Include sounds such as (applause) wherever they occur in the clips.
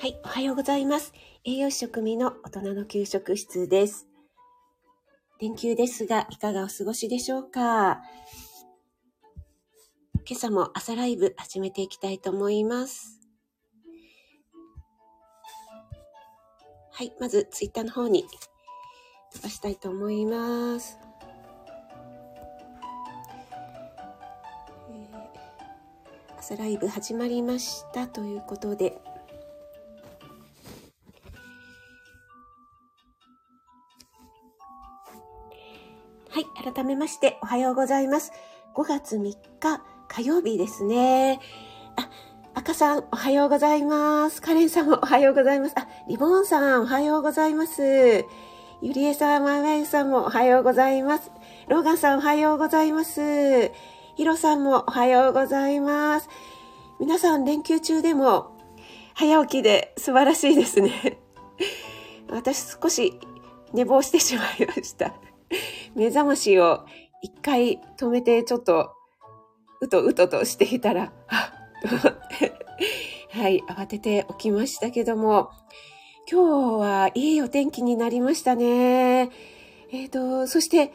はい、おはようございます。栄養士食味の大人の給食室です。連休ですが、いかがお過ごしでしょうか？今朝も朝ライブ始めていきたいと思います。はい、まずツイッターの方に飛ばしたいと思います。朝ライブ始まりましたということで、改めましておはようございます。5月3日火曜日ですね。あ、赤さんおはようございます。カレンさんもおはようございます。あ、リボンさんおはようございます。ゆりえさん、ままゆさんもおはようございます。ローガンさんおはようございます。ヒロさんもおはようございます。皆さん連休中でも早起きで素晴らしいですね。(laughs) 私少し寝坊してしまいました。(laughs) 目覚ましを一回止めてちょっとうとうととしていたら、はっ、(laughs) はい、慌てて起きましたけども、今日はいいお天気になりましたね。えっ、ー、と、そして、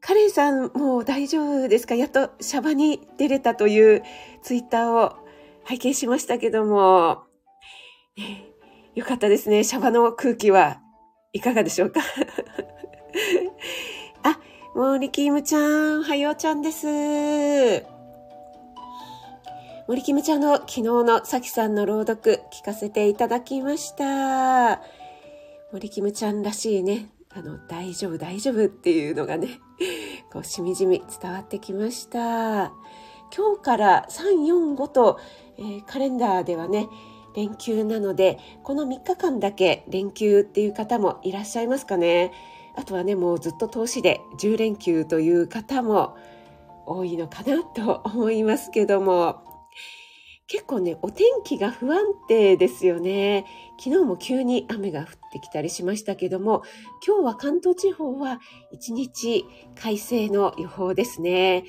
カレンさんもう大丈夫ですか？やっとシャバに出れたというツイッターを拝見しましたけども、よかったですね。シャバの空気はいかがでしょうか？(laughs) あ、森キムちゃん、はようちゃんです。森キムちゃんの昨日のさきさんの朗読聞かせていただきました。森キムちゃんらしいね、あの、大丈夫大丈夫っていうのがね、(laughs) こう、しみじみ伝わってきました。今日から3、4、5と、えー、カレンダーではね、連休なので、この3日間だけ連休っていう方もいらっしゃいますかね。あとはね、もうずっと投資で10連休という方も多いのかなと思いますけども、結構ね、お天気が不安定ですよね。昨日も急に雨が降ってきたりしましたけども、今日は関東地方は一日快晴の予報ですね。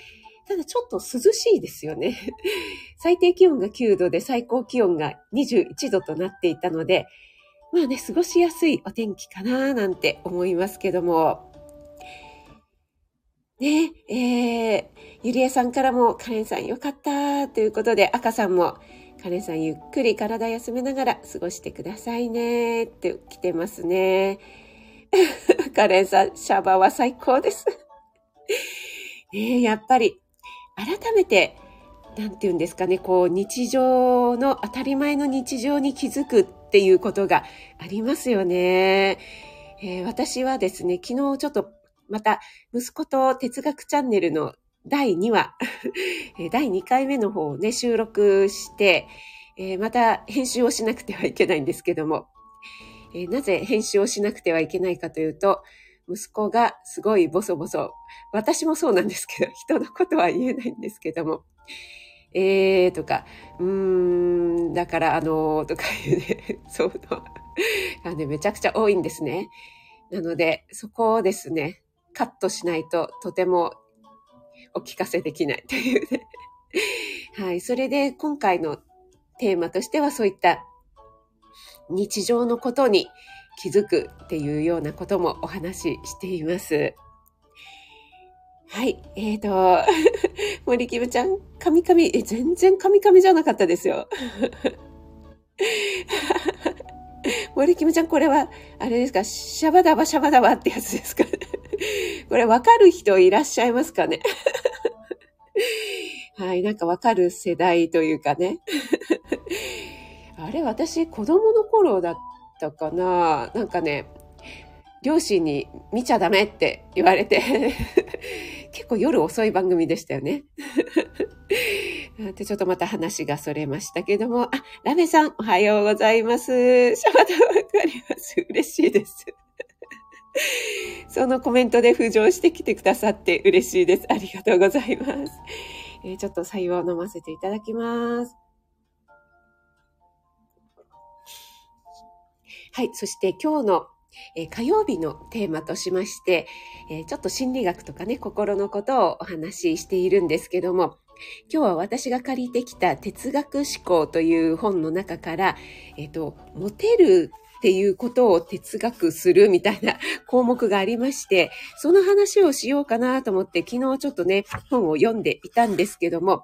ただちょっと涼しいですよね。(laughs) 最低気温が9度で最高気温が21度となっていたので、まあね、過ごしやすいお天気かななんて思いますけども。ね、えー、ゆりえさんからも、カレンさんよかったということで、赤さんも、カレンさんゆっくり体休めながら過ごしてくださいねって来てますね。(laughs) カレンさん、シャバは最高です。ね (laughs) やっぱり、改めて、なんて言うんですかね、こう、日常の、当たり前の日常に気づくっていうことがありますよね。えー、私はですね、昨日ちょっとまた息子と哲学チャンネルの第2話、(laughs) 第2回目の方をね、収録して、えー、また編集をしなくてはいけないんですけども、えー、なぜ編集をしなくてはいけないかというと、息子がすごいボソボソ、私もそうなんですけど、人のことは言えないんですけども、えーとか、うーん、だからあのー、とかいうね、(laughs) そうのがね、めちゃくちゃ多いんですね。なので、そこをですね、カットしないととてもお聞かせできない (laughs) というね。はい。それで今回のテーマとしてはそういった日常のことに気づくっていうようなこともお話ししています。はい。えーと、(laughs) 森キムちゃん、カミカミ、え、全然カミカミじゃなかったですよ。(laughs) 森キムちゃん、これは、あれですか、シャバダバシャバダバってやつですか？(laughs) これわかる人いらっしゃいますかね？はい、なんかわかる世代というかね。あれ、私、子供の頃だったかな？なんかね、両親に見ちゃダメって言われて (laughs) 結構夜遅い番組でしたよね。(laughs) で、ちょっとまた話がそれましたけども、あ、ラメさん、おはようございます。シャバダわかります。嬉しいです。(laughs) そのコメントで浮上してきてくださって嬉しいです。ありがとうございます。えー、ちょっと採用飲ませていただきます。はい。そして今日の、え、火曜日のテーマとしまして、え、ちょっと心理学とかね、心のことをお話ししているんですけども、今日は私が借りてきた哲学思考という本の中から、えっ、と、モテるっていうことを哲学するみたいな (laughs) 項目がありまして、その話をしようかなと思って昨日ちょっとね、本を読んでいたんですけども、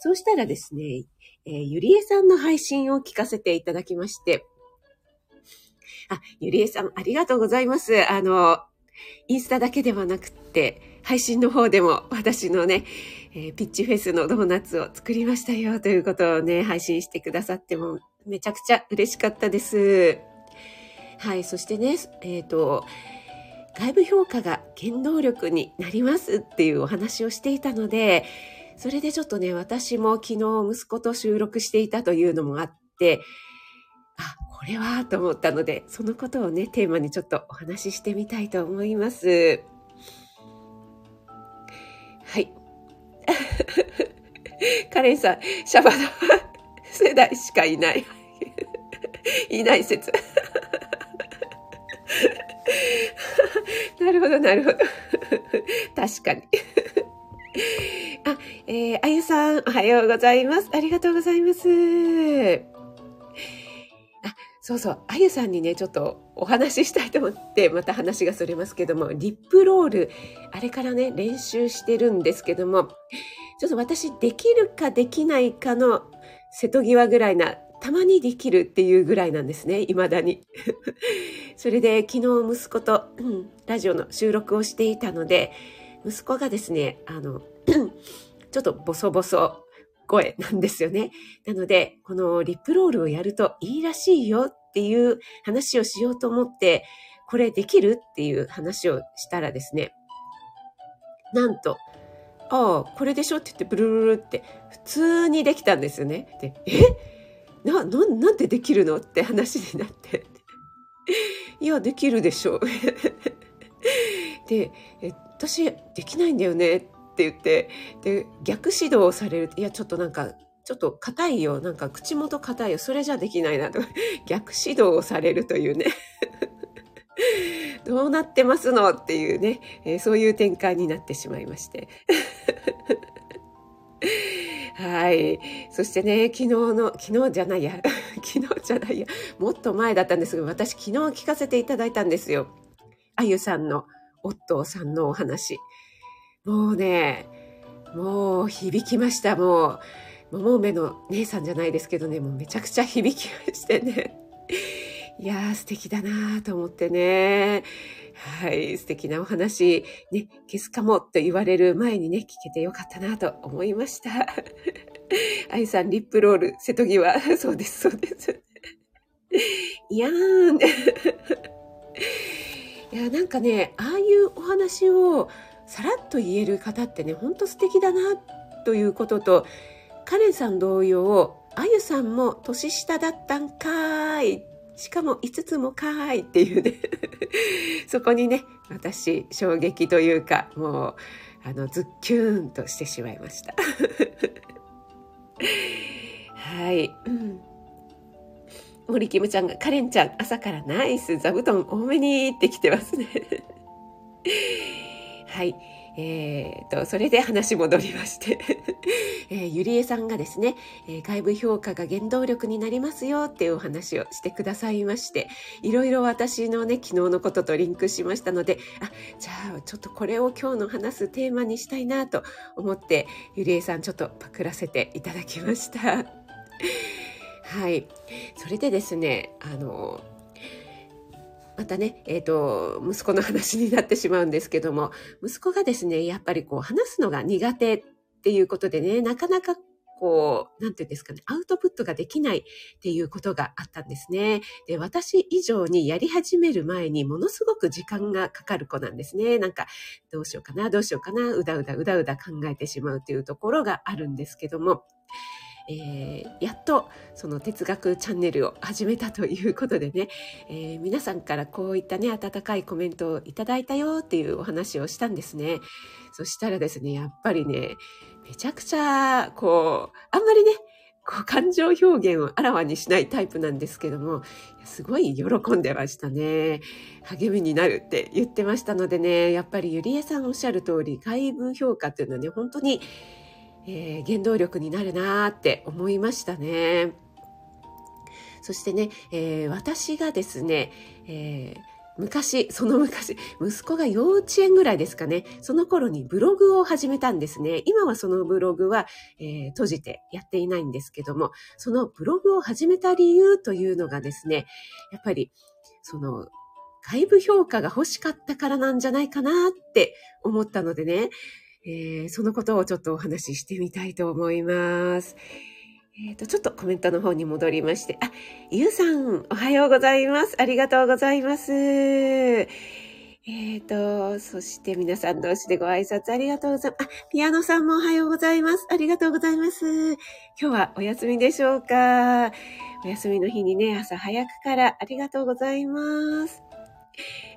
そうしたらですね、えー、ゆりえさんの配信を聞かせていただきまして、あ、ゆりえさん、ありがとうございます。あの、インスタだけではなくって、配信の方でも私のね、えー、ピッチフェスのドーナツを作りましたよということをね、配信してくださってもめちゃくちゃ嬉しかったです。はい、そしてね、えっ、ー、と、外部評価が原動力になりますっていうお話をしていたので、それでちょっとね、私も昨日息子と収録していたというのもあって、これはと思ったので、そのことをね、テーマにちょっとお話ししてみたいと思います。はい。(laughs) カレンさん、シャバの世代しかいない。(laughs) いない説。(laughs) なるほど、なるほど。確かに。あ、えー、あゆさん、おはようございます。ありがとうございます。そうそう、あゆさんにね、ちょっとお話ししたいと思って、また話がそれますけども、リップロール、あれからね、練習してるんですけども、ちょっと私、できるかできないかの瀬戸際ぐらいなたまにできるっていうぐらいなんですね、未だに。(laughs) それで昨日息子と、うん、ラジオの収録をしていたので、息子がですね、あの、(clears throat) ちょっとボソボソ声なんですよね。なので、このリップロールをやるといいらしいよっていう話をしようと思って、これできるっていう話をしたらですね、なんと、ああ、これでしょって言ってブルルルって普通にできたんですよね。で、え？な、な、なんでできるのって話になって。(laughs) いや、できるでしょう。(laughs) で、私、できないんだよねっって言って、で、逆指導をされる。いや、ちょっとなんか、ちょっと硬いよ。なんか口元硬いよ。それじゃできないなと。逆指導をされるというね。どうなってますのっていうね、えー、そういう展開になってしまいまして。はい。そしてね、昨日の、昨日じゃないや、(laughs) 昨日じゃないや、もっと前だったんですけど、私昨日聞かせていただいたんですよ。あゆさんの、夫さんのお話。もうね、もう響きました。もう、桃梅の姉さんじゃないですけどね、もうめちゃくちゃ響きましてね。(laughs) いやー素敵だなーと思ってね。はい、素敵なお話、ね、消すかもと言われる前にね、聞けてよかったなと思いました。(laughs) 愛さん、リップロール、瀬戸際。(laughs) そうです、そうです。いやーん。いや、なんかね、ああいうお話をさらっと言える方ってね、ほんと素敵だな、ということと、カレンさん同様、あゆさんも年下だったんかーいしかも5つもかーいっていうね (laughs) そこにね、私、衝撃というか、もう、あの、ズッキューンとしてしまいました。(laughs) はい。うん。森キムちゃんが、カレンちゃん、朝からナイス、座布団多めにって来てますね。はい。えー、と、それで話戻りまして (laughs) えー、ゆりえさんがですね、えー、外部評価が原動力になりますよっていうお話をしてくださいまして、いろいろ私のね、昨日のこととリンクしましたので、あ、じゃあちょっとこれを今日の話すテーマにしたいなと思って、ゆりえさんちょっとパクらせていただきました。(laughs) はい。それでですね、あの、またね、えっ、ー、と、息子の話になってしまうんですけども、息子がですね、やっぱりこう話すのが苦手っていうことでね、なかなかこう、なんていうんですかね、アウトプットができないっていうことがあったんですね。で、私以上にやり始める前にものすごく時間がかかる子なんですね。なんか、どうしようかな、どうしようかな、うだうだうだうだ考えてしまうっていうところがあるんですけども、えー、やっとその哲学チャンネルを始めたということでね、えー、皆さんからこういったね、温かいコメントをいただいたよっていうお話をしたんですね。そしたらですね、やっぱりね、めちゃくちゃ、こう、あんまりね、こう感情表現をあらわにしないタイプなんですけども、すごい喜んでましたね。励みになるって言ってましたのでね、やっぱりゆりえさんおっしゃる通り、外部評価っていうのはね、本当にえー、原動力になるなーって思いましたね。そしてね、えー、私がですね、えー昔、その昔、息子が幼稚園ぐらいですかね、その頃にブログを始めたんですね。今はそのブログは、えー、閉じてやっていないんですけども、そのブログを始めた理由というのがですね、やっぱり、その、外部評価が欲しかったからなんじゃないかなって思ったのでね、えー、そのことをちょっとお話ししてみたいと思います。えっ、ー、と、ちょっとコメントの方に戻りまして、あ、ゆうさん、おはようございます。ありがとうございます。えっ、ー、と、そして皆さん同士でご挨拶ありがとうございます。あ、ピアノさんもおはようございます。ありがとうございます。今日はお休みでしょうか？お休みの日にね、朝早くからありがとうございます。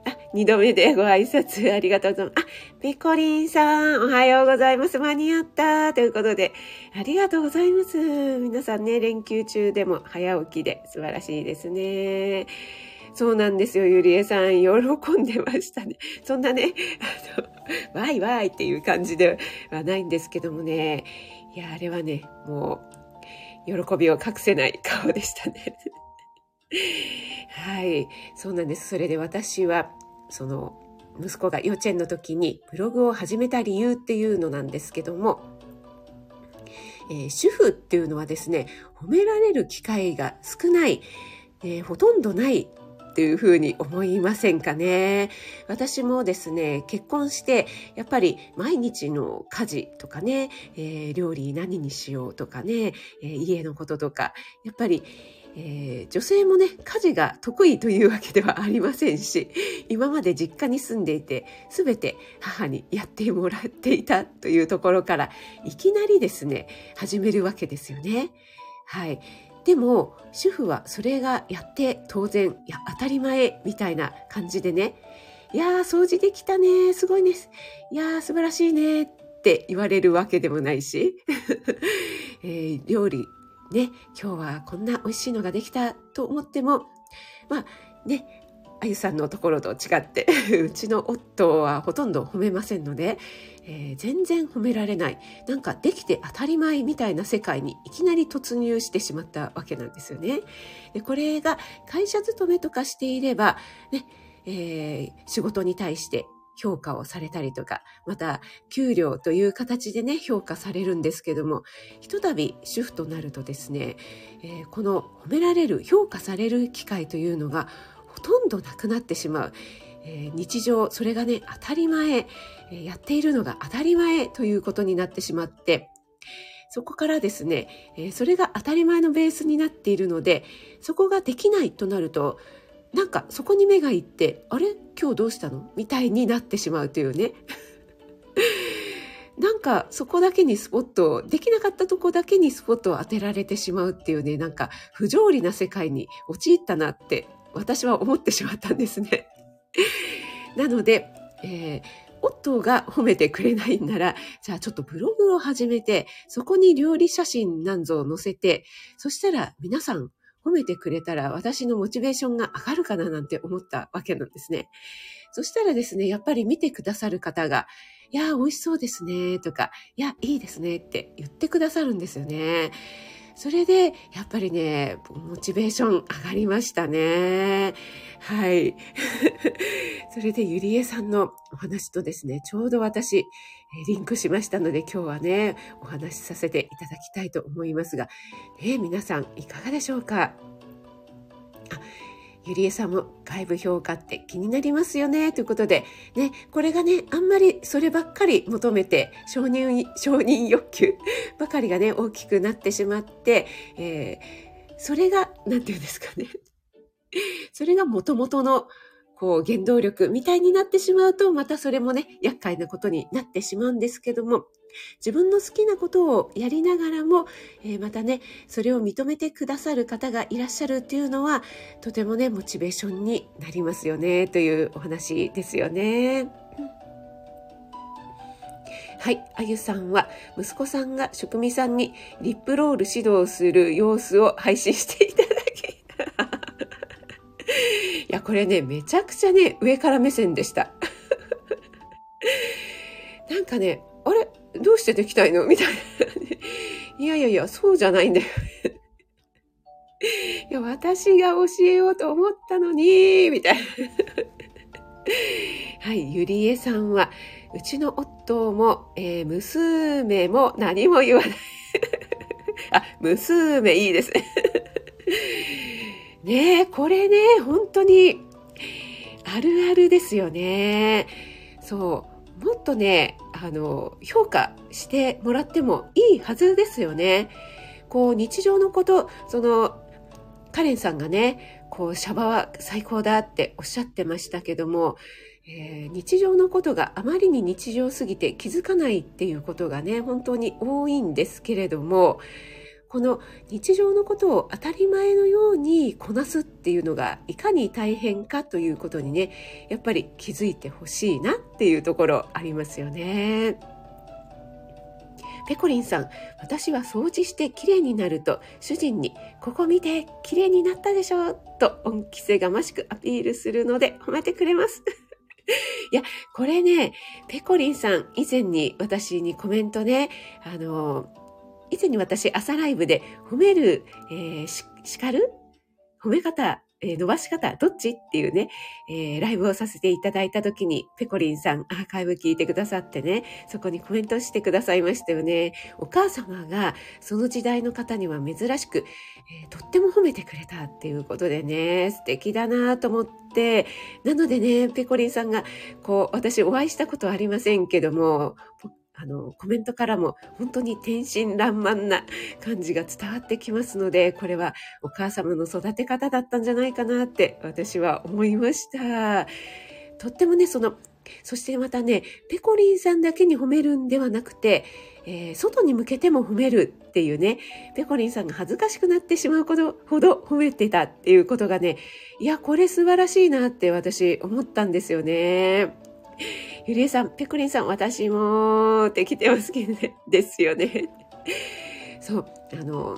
あ、二度目でご挨拶ありがとうございます。あ、ペコリンさん、おはようございます。間に合った。ということで、ありがとうございます。皆さんね、連休中でも早起きで素晴らしいですね。そうなんですよ、ゆりえさん。喜んでましたね。そんなね、あの、ワイワイっていう感じではないんですけどもね。いや、あれはね、もう、喜びを隠せない顔でしたね。はい。そうなんです。それで私は、その、息子が幼稚園の時にブログを始めた理由っていうのなんですけども、えー、主婦っていうのはですね、褒められる機会が少ない、えー、ほとんどないっていうふうに思いませんかね。私もですね、結婚して、やっぱり毎日の家事とかね、えー、料理何にしようとかね、え家のこととか、やっぱりえー、女性もね、家事が得意というわけではありませんし、今まで実家に住んでいて、すべて母にやってもらっていたというところから、いきなりですね、始めるわけですよね。はい。でも、主婦はそれがやって当然、いや、当たり前みたいな感じでね、いやー、掃除できたね、すごいです。いやー、素晴らしいねって言われるわけでもないし、(laughs) えー、料理ね、今日はこんな美味しいのができたと思っても、まあね、あゆさんのところと違って、(laughs) うちの夫はほとんど褒めませんので、えー、全然褒められない、なんかできて当たり前みたいな世界にいきなり突入してしまったわけなんですよね。でこれが会社勤めとかしていれば、ね、えー、仕事に対して評価をされたりとか、また給料という形でね、評価されるんですけども、ひとたび主婦となるとですね、えー、この褒められる、評価される機会というのがほとんどなくなってしまう。えー、日常、それがね、当たり前、えー、やっているのが当たり前ということになってしまって、そこからですね、えそれが当たり前のベースになっているので、そこができないとなると、なんかそこに目がいって、あれ？今日どうしたの？みたいになってしまうというね。(laughs) なんかそこだけにスポットできなかったとこだけにスポットを当てられてしまうっていうね、なんか不条理な世界に陥ったなって私は思ってしまったんですね。(laughs) なので、えー、夫が褒めてくれないんなら、じゃあちょっとブログを始めて、そこに料理写真なんぞを載せて、そしたら皆さん褒めてくれたら私のモチベーションが上がるかななんて思ったわけなんですね。そしたらですね、やっぱり見てくださる方が、いや、美味しそうですね、とか、いや、いいですねって言ってくださるんですよね。それで、やっぱりね、モチベーション上がりましたね。はい。(laughs) それで、ゆりえさんのお話とですね、ちょうど私、リンクしましたので、今日はね、お話しさせていただきたいと思いますが、ね、皆さん、いかがでしょうか？あゆりえさんも外部評価って気になりますよね？ということで、ね、これがね、あんまりそればっかり求めて、承認、承認欲求ばかりがね、大きくなってしまって、えー、それが、なんていうんですかね。それが元々のこう、原動力みたいになってしまうと、またそれもね、厄介なことになってしまうんですけども、自分の好きなことをやりながらも、えー、またね、それを認めてくださる方がいらっしゃるっていうのは、とてもね、モチベーションになりますよね、というお話ですよね。はい。あゆさんは、息子さんが職味さんにリップロール指導する様子を配信していただきいや、これね、めちゃくちゃね、上から目線でした。(laughs) なんかね、あれ？どうしてできたいの？みたいな。いやいやいや、そうじゃないんだよ。いや、私が教えようと思ったのに、みたいな。はい、ゆりえさんは、うちの夫も、えー、娘も何も言わない。あ、娘いいですね。ね、これね、本当に、あるあるですよね。そう。もっとね、あの、評価してもらってもいいはずですよね。こう、日常のこと、その、カレンさんがね、こう、シャバは最高だっておっしゃってましたけども、えー、日常のことがあまりに日常すぎて気づかないっていうことがね、本当に多いんですけれども、この日常のことを当たり前のようにこなすっていうのがいかに大変かということにね、やっぱり気づいてほしいなっていうところありますよね。ペコリンさん、私は掃除して綺麗になると主人に、ここ見て綺麗になったでしょうと恩着せがましくアピールするので褒めてくれます。(laughs) いや、これね、ペコリンさん以前に私にコメントね、あの、以前に私朝ライブで褒める、えー、叱る？褒め方、えー、伸ばし方、どっち？っていうね、えー、ライブをさせていただいたときに、ペコリンさん、アーカイブ聞いてくださってね、そこにコメントしてくださいましたよね。お母様が、その時代の方には珍しく、えー、とっても褒めてくれたっていうことでね、素敵だなと思って、なのでね、ペコリンさんが、こう、私お会いしたことはありませんけども、あの、コメントからも本当に天真爛漫な感じが伝わってきますので、これはお母様の育て方だったんじゃないかなって私は思いました。とってもね、その、そしてまたね、ペコリンさんだけに褒めるんではなくて、えー、外に向けても褒めるっていうね、ペコリンさんが恥ずかしくなってしまうことほど褒めてたっていうことがね、いや、これ素晴らしいなって私思ったんですよね。ゆりえさん、ペコリンさん、私もって来てますけどね。(laughs) ですよね。そう、あの、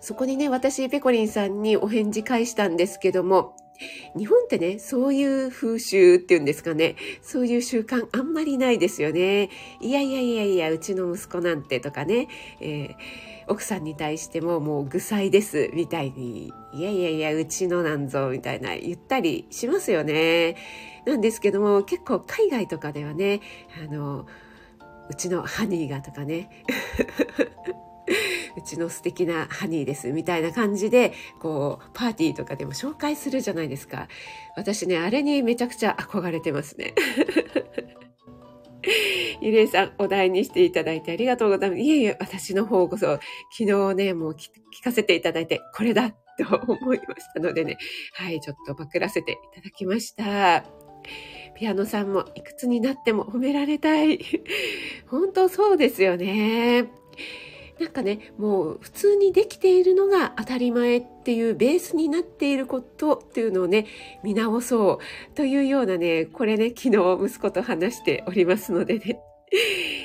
そこにね、私、ペコリンさんにお返事返したんですけども、日本ってね、そういう風習っていうんですかね、そういう習慣あんまりないですよね。いやいやいやいや、うちの息子なんてとかね、えー、奥さんに対してももう具材ですみたいに、いやいやいや、うちのなんぞみたいな言ったりしますよね。なんですけども、結構海外とかではね、あの、うちのハニーがとかね、(laughs) うちの素敵なハニーですみたいな感じで、こう、パーティーとかでも紹介するじゃないですか。私ね、あれにめちゃくちゃ憧れてますね。ゆりえさん、お題にしていただいてありがとうございます。いえいえ、私の方こそ、昨日ね、もう聞かせていただいて、これだと思いましたのでね、はい、ちょっとパクらせていただきました。ピアノさんもいくつになっても褒められたい。(laughs) 本当そうですよね。なんかね、もう普通にできているのが当たり前っていうベースになっていることっていうのをね、見直そうというようなね、これね、昨日息子と話しておりますのでね、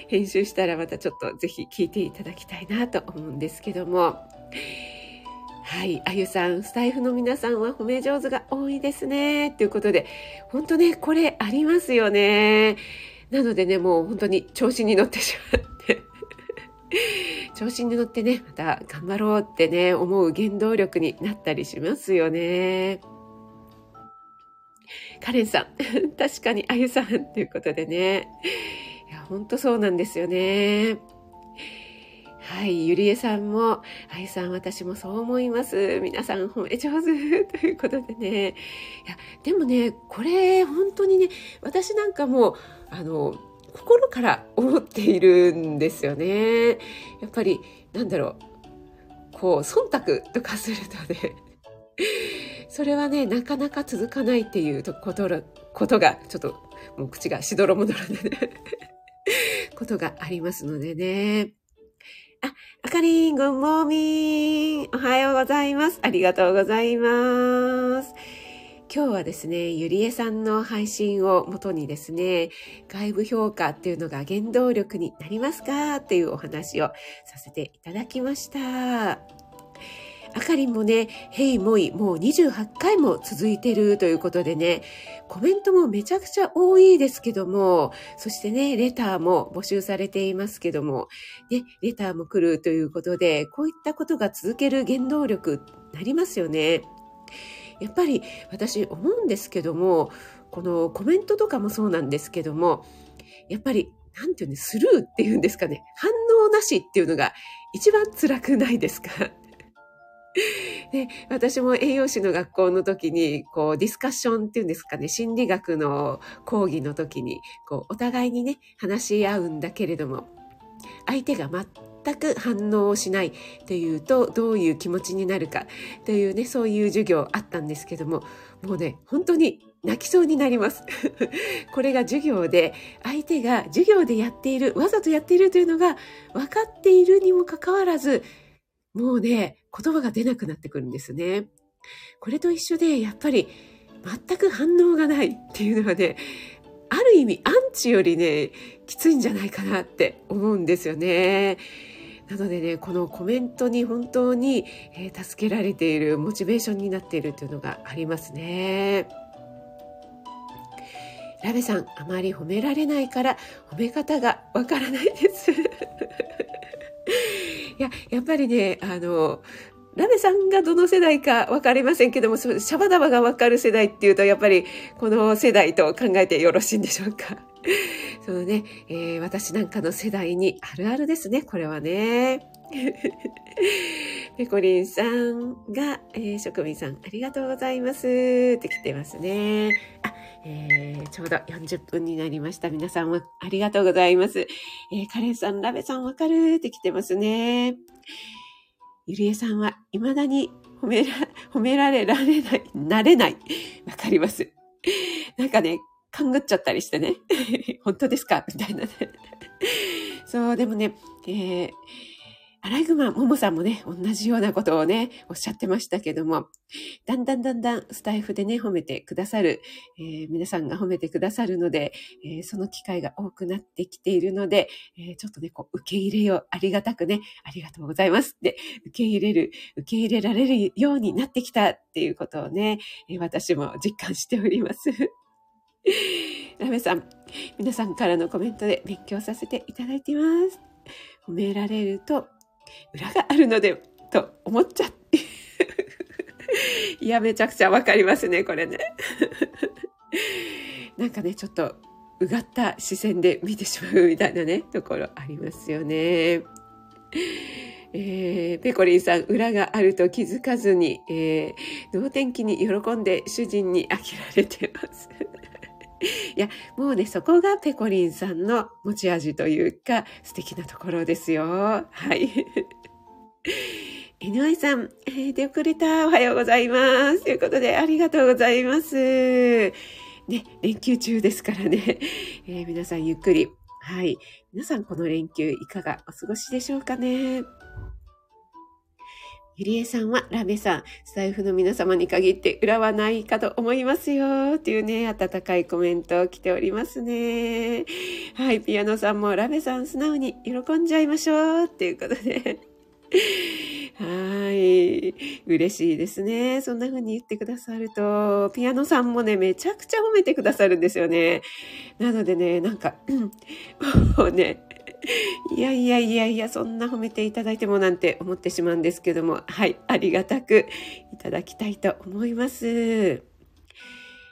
編集したらまたちょっとぜひ聞いていただきたいなと思うんですけども、はい。あゆさん、スタイフの皆さんは褒め上手が多いですね。ということで、本当ね、これありますよね。なのでね、もう本当に調子に乗ってしまって。(laughs) 調子に乗ってね、また頑張ろうってね、思う原動力になったりしますよね。カレンさん、(laughs) 確かにあゆさんということでね。いや、ほんとそうなんですよね。はい、ゆりえさんも、あゆさん、私もそう思います。皆さん褒め上手ということでね。いや、でもね、これ、本当にね、私なんかも、あの、心から思っているんですよね。やっぱり、なんだろう、こう、忖度とかするとね、それはね、なかなか続かないっていうことことが、ちょっと、もう口がしどろもどろでね、ことがありますのでね。あ、あかりん、ごんもーみん。おはようございます。ありがとうございます。今日はですね、ゆりえさんの配信をもとにですね、外部評価っていうのが原動力になりますかっていうお話をさせていただきました。あかりんもね、ヘイモイもう28回も続いてるということでね、コメントもめちゃくちゃ多いですけども、そしてね、レターも募集されていますけども、ね、レターも来るということで、こういったことが続ける原動力なりますよね。やっぱり私思うんですけども、このコメントとかもそうなんですけども、やっぱり、なんていうね、スルーっていうんですかね、反応なしっていうのが一番辛くないですか？で、私も栄養士の学校の時に、こう、ディスカッションっていうんですかね、心理学の講義の時に、こう、お互いにね、話し合うんだけれども、相手が全く反応をしないっていうと、どういう気持ちになるかというね、そういう授業あったんですけども、もうね、本当に泣きそうになります。(laughs) これが授業で、相手が授業でやっている、わざとやっているというのが分かっているにもかかわらず、もうね、言葉が出なくなってくるんですね。これと一緒で、やっぱり全く反応がないっていうのはね、ある意味アンチよりね、きついんじゃないかなって思うんですよね。なのでね、このコメントに本当に、え、助けられているモチベーションになっているというのがありますね。ラベさん、あまり褒められないから褒め方がわからないです。いや、やっぱりね、あの、ラベさんがどの世代か分かりませんけども、シャバダバが分かる世代っていうと、やっぱりこの世代と考えてよろしいんでしょうか。(laughs) そのね、えー、私なんかの世代にあるあるですね、これはね。(laughs) ペコリンさんが、えー、職人さん、ありがとうございますって来てますね。あ、えー、ちょうど40分になりました。皆さんもありがとうございます。えー、カレンさん、ラベさんわかるって来てますね。ゆりえさんは未だに褒めら、(laughs) 褒められられない、なれない。わかります。なんかね、勘ぐっちゃったりしてね。(laughs) 本当ですか？みたいなね。そう、でもね、えー、アライグマ、ももさんもね、同じようなことをね、おっしゃってましたけども、だんだんだんだんスタイフでね、褒めてくださる、えー、皆さんが褒めてくださるので、えー、その機会が多くなってきているので、えー、ちょっとね、こう、受け入れよう、ありがたくね、ありがとうございますで、受け入れる、受け入れられるようになってきたっていうことをね、え私も実感しております。(laughs) ラメさん、皆さんからのコメントで勉強させていただいています。褒められると裏があるので、と思っちゃって。(laughs) いや、めちゃくちゃわかりますね、これね。(laughs) なんかね、ちょっと、うがった視線で見てしまうみたいなね、ところありますよね。えー、ペコリンさん、裏があると気づかずに、えー、脳天気に喜んで主人に飽きられてます。いや、もうね、そこがペコリンさんの持ち味というか、素敵なところですよ。はい。井上さん、えー、出遅れた。おはようございます。ということで、ありがとうございます。ね、連休中ですからね、えー、皆さんゆっくり。はい。皆さんこの連休いかがお過ごしでしょうかね。ゆりえさんは、ラベさん、スタイフの皆様に限って裏はないかと思いますよ。っていうね、温かいコメント来ておりますね。はい、ピアノさんも、ラベさん素直に喜んじゃいましょう。っていうことで。はい。嬉しいですね。そんな風に言ってくださると、ピアノさんもね、めちゃくちゃ褒めてくださるんですよね。なのでね、なんか、うん、もうね、(laughs) いやいやいやいや、そんな褒めていただいてもなんて思ってしまうんですけども、はい、ありがたくいただきたいと思います。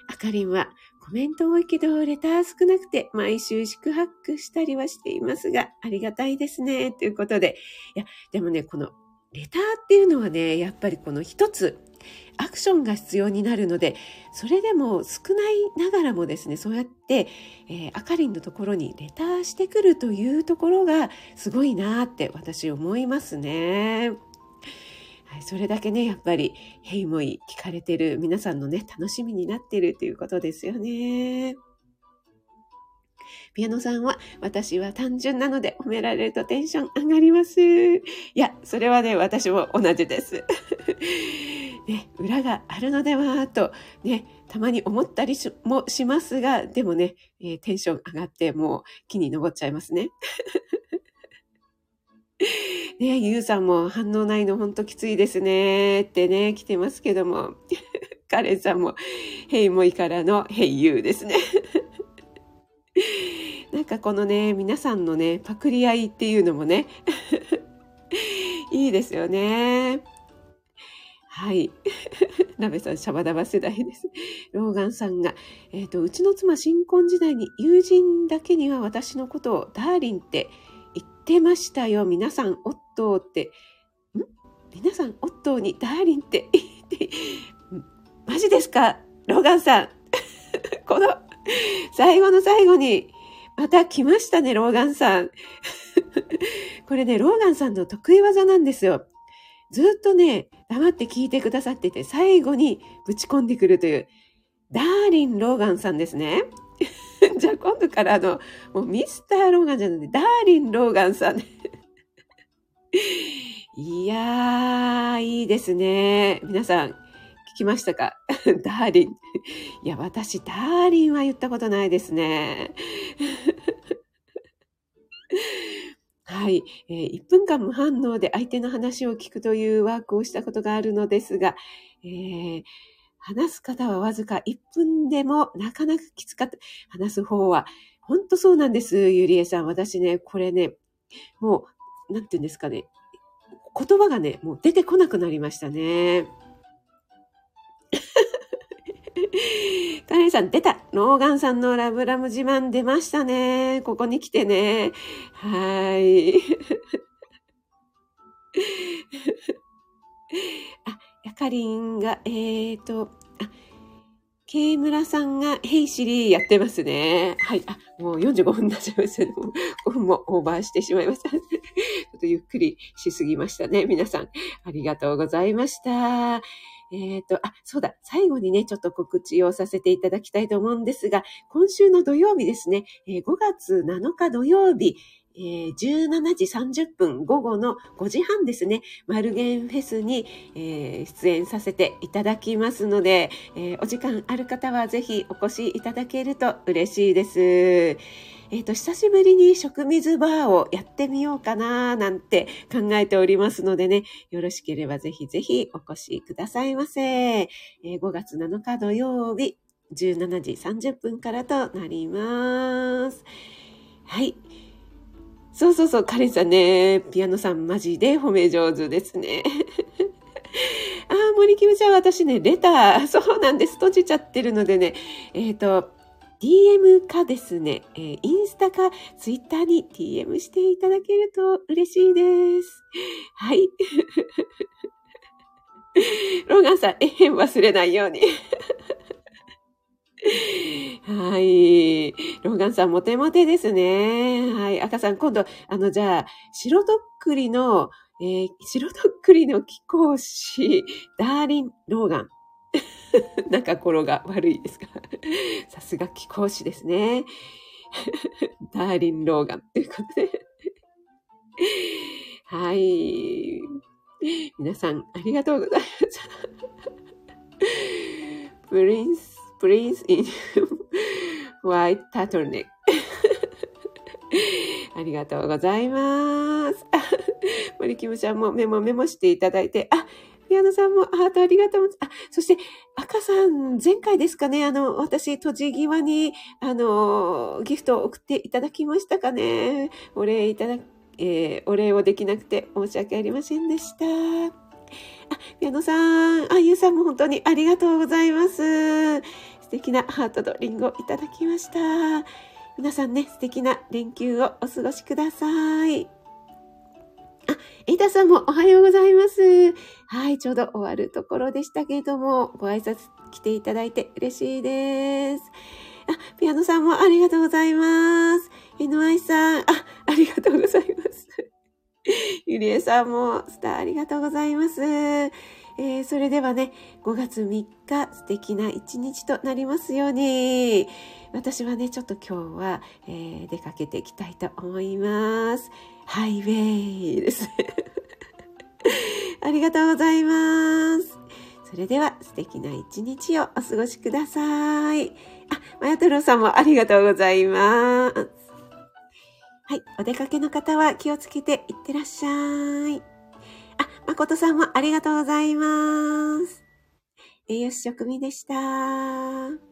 あかりんは、コメント多いけど、レター少なくて、毎週宿泊したりはしていますが、ありがたいですね。ということで。いや、でもね、この、レターっていうのはね、やっぱりこの一つ、アクションが必要になるので、それでも少ないながらもですね、そうやって、えー、あかりんのところにレターしてくるというところがすごいなって私思いますね。はい、それだけね、やっぱり、ヘイモイ聞かれてる皆さんのね、楽しみになってるということですよね。ピアノさんは、私は単純なので褒められるとテンション上がります。いや、それはね、私も同じです。ね、裏があるのではと、ね、たまに思ったりもしますが、でもね、えー、テンション上がってもう木に登っちゃいますね。(laughs) ね、ゆうさんも反応ないのほんときついですねってね、来てますけども。(laughs) カレンさんも、ヘイモイからのヘイユーですね。(laughs) なんかこのね、皆さんのね、パクリ合いっていうのもね、いいですよね。はい。(laughs) ラベさん、シャバダバ世代です。ローガンさんが、えっ、ー、と、うちの妻、新婚時代に友人だけには私のことをダーリンって言ってましたよ。皆さん、オットーって、ん？皆さん、オットーにダーリンって (laughs) 言って、マジですか？ローガンさん。(laughs) この、最後の最後に、また来ましたね、ローガンさん。これね、ローガンさんの得意技なんですよ。ずっとね、黙って聞いてくださってて、最後にぶち込んでくるという、ダーリン・ローガンさんですね。(laughs) じゃあ今度からあの、もうミスター・ローガンじゃなくて、ダーリン・ローガンさん。(laughs) いやー、いいですね。皆さん、聞きましたか？(laughs) ダーリン。いや、私、ダーリンは言ったことないですね。はい、えー、1分間無反応で相手の話を聞くというワークをしたことがあるのですが、えー、話す方はわずか1分でもなかなかきつかった。話す方は、本当そうなんです、ゆりえさん。私ね、これね、もう、なんて言うんですかね。言葉がね、もう出てこなくなりましたね。カレさん出たローガンさんのラブラム自慢出ましたね。ここに来てね。はい。(laughs) あ、やかりんが、えーと、あ、ケイムラさんが、ヘイシリーやってますね。はい。あ、もう45分になっちゃいましたね。5分もオーバーしてしまいました。(laughs) ちょっとゆっくりしすぎましたね。皆さん、ありがとうございました。えっ、ー、と、あ、そうだ、最後にね、ちょっと告知をさせていただきたいと思うんですが、今週の土曜日ですね、えー、5月7日土曜日、えー、17時30分午後の5時半ですね、マルゲンフェスに、えー、出演させていただきますので、えー、お時間ある方はぜひお越しいただけると嬉しいです。えっ、ー、と、久しぶりに食水バーをやってみようかななんて考えておりますのでね、よろしければぜひぜひお越しくださいませ。えー、5月7日土曜日、17時30分からとなります。はい。そうそうそう、カレンさんね、ピアノさんマジで褒め上手ですね。(laughs) ああ、森キムちゃん、私ね、レター、そうなんです。閉じちゃってるのでね、えっ、ー、と、DM かですね、えー、インスタかツイッターに DM していただけると嬉しいです。はい。(laughs) ローガンさん、えへん忘れないように。はい。ローガンさん、モテモテですね。はい。赤さん、今度、あの、じゃあ、白とっくりの、えー、白とっくりの貴公子、ダーリン・ローガン。(laughs) なんか語呂が悪いですか？(laughs) さすが貴公子ですね。(laughs) ダーリン・ローガンということで。はい。皆さん、ありがとうございます。プリンス、 Prince in white turtleneck。ありがとうございます。(laughs) 森キムちゃんもメモメモしていただいて、あ、ピアノさんもハートありがとう。あ、そして、赤さん、前回ですかね、あの、私、閉じ際に、あの、ギフトを送っていただきましたかね。お礼いただ、えー、お礼をできなくて申し訳ありませんでした。あ、ピアノさん、あ、ゆうさんも本当にありがとうございます。素敵なハートとリンゴいただきました。皆さんね、素敵な連休をお過ごしください。あ、エイタさんもおはようございます。はい、ちょうど終わるところでしたけれども、ご挨拶来ていただいて嬉しいです。あ、ピアノさんもありがとうございます。NY さん、あ、ありがとうございます。ゆりえさんもスターありがとうございます。えー、それではね、5月3日素敵な一日となりますように。私はね、ちょっと今日は、えー、出かけていきたいと思います。ハイウェイです。(laughs) ありがとうございます。それでは素敵な一日をお過ごしください。あ、まやとろさんもありがとうございます。はい。お出かけの方は気をつけていってらっしゃい。あ、誠さんもありがとうございます。栄養士職味でした。